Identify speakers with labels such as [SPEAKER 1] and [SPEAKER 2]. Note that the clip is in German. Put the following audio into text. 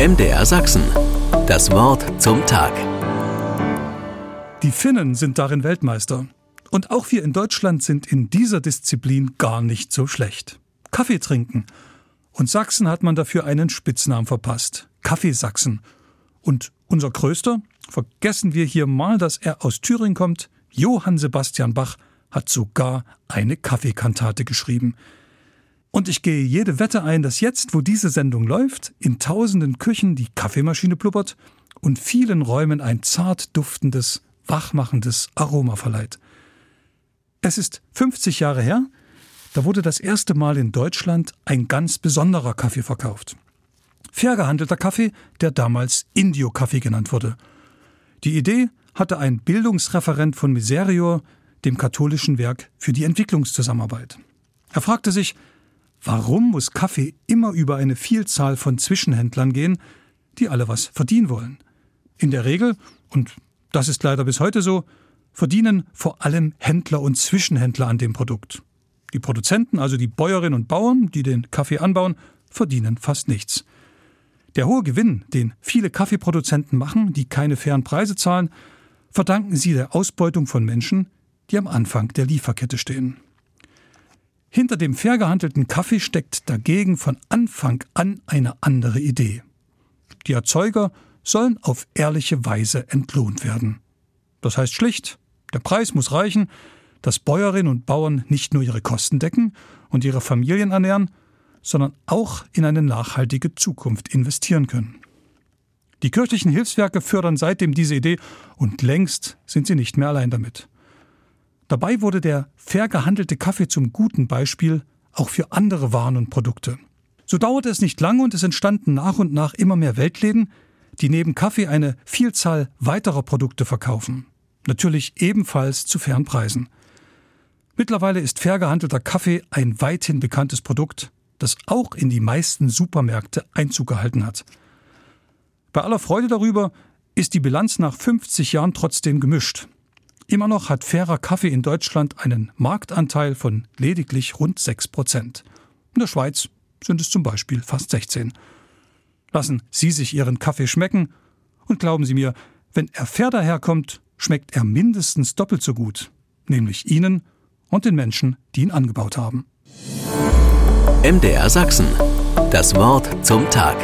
[SPEAKER 1] MDR Sachsen. Das Wort zum Tag.
[SPEAKER 2] Die Finnen sind darin Weltmeister. Und auch wir in Deutschland sind in dieser Disziplin gar nicht so schlecht. Kaffee trinken. Und Sachsen hat man dafür einen Spitznamen verpasst. Kaffeesachsen. Und unser Größter, vergessen wir hier mal, dass er aus Thüringen kommt, Johann Sebastian Bach hat sogar eine Kaffeekantate geschrieben. Und ich gehe jede Wette ein, dass jetzt, wo diese Sendung läuft, in tausenden Küchen die Kaffeemaschine blubbert und vielen Räumen ein zart duftendes, wachmachendes Aroma verleiht. Es ist 50 Jahre her, da wurde das erste Mal in Deutschland ein ganz besonderer Kaffee verkauft. Fair gehandelter Kaffee, der damals Indio-Kaffee genannt wurde. Die Idee hatte ein Bildungsreferent von Miserior, dem katholischen Werk für die Entwicklungszusammenarbeit. Er fragte sich, warum muss Kaffee immer über eine Vielzahl von Zwischenhändlern gehen, die alle was verdienen wollen? In der Regel, und das ist leider bis heute so, verdienen vor allem Händler und Zwischenhändler an dem Produkt. Die Produzenten, also die Bäuerinnen und Bauern, die den Kaffee anbauen, verdienen fast nichts. Der hohe Gewinn, den viele Kaffeeproduzenten machen, die keine fairen Preise zahlen, verdanken sie der Ausbeutung von Menschen, die am Anfang der Lieferkette stehen. Hinter dem fair gehandelten Kaffee steckt dagegen von Anfang an eine andere Idee. Die Erzeuger sollen auf ehrliche Weise entlohnt werden. Das heißt schlicht, der Preis muss reichen, dass Bäuerinnen und Bauern nicht nur ihre Kosten decken und ihre Familien ernähren, sondern auch in eine nachhaltige Zukunft investieren können. Die kirchlichen Hilfswerke fördern seitdem diese Idee und längst sind sie nicht mehr allein damit. Dabei wurde der fair gehandelte Kaffee zum guten Beispiel auch für andere Waren und Produkte. So dauerte es nicht lange und es entstanden nach und nach immer mehr Weltläden, die neben Kaffee eine Vielzahl weiterer Produkte verkaufen. Natürlich ebenfalls zu fairen Preisen. Mittlerweile ist fair gehandelter Kaffee ein weithin bekanntes Produkt, das auch in die meisten Supermärkte Einzug gehalten hat. Bei aller Freude darüber ist die Bilanz nach 50 Jahren trotzdem gemischt. Immer noch hat fairer Kaffee in Deutschland einen Marktanteil von lediglich rund 6 Prozent. In der Schweiz sind es zum Beispiel fast 16. Lassen Sie sich Ihren Kaffee schmecken und glauben Sie mir, wenn er fair daherkommt, schmeckt er mindestens doppelt so gut, nämlich Ihnen und den Menschen, die ihn angebaut haben.
[SPEAKER 1] MDR Sachsen. Das Wort zum Tag.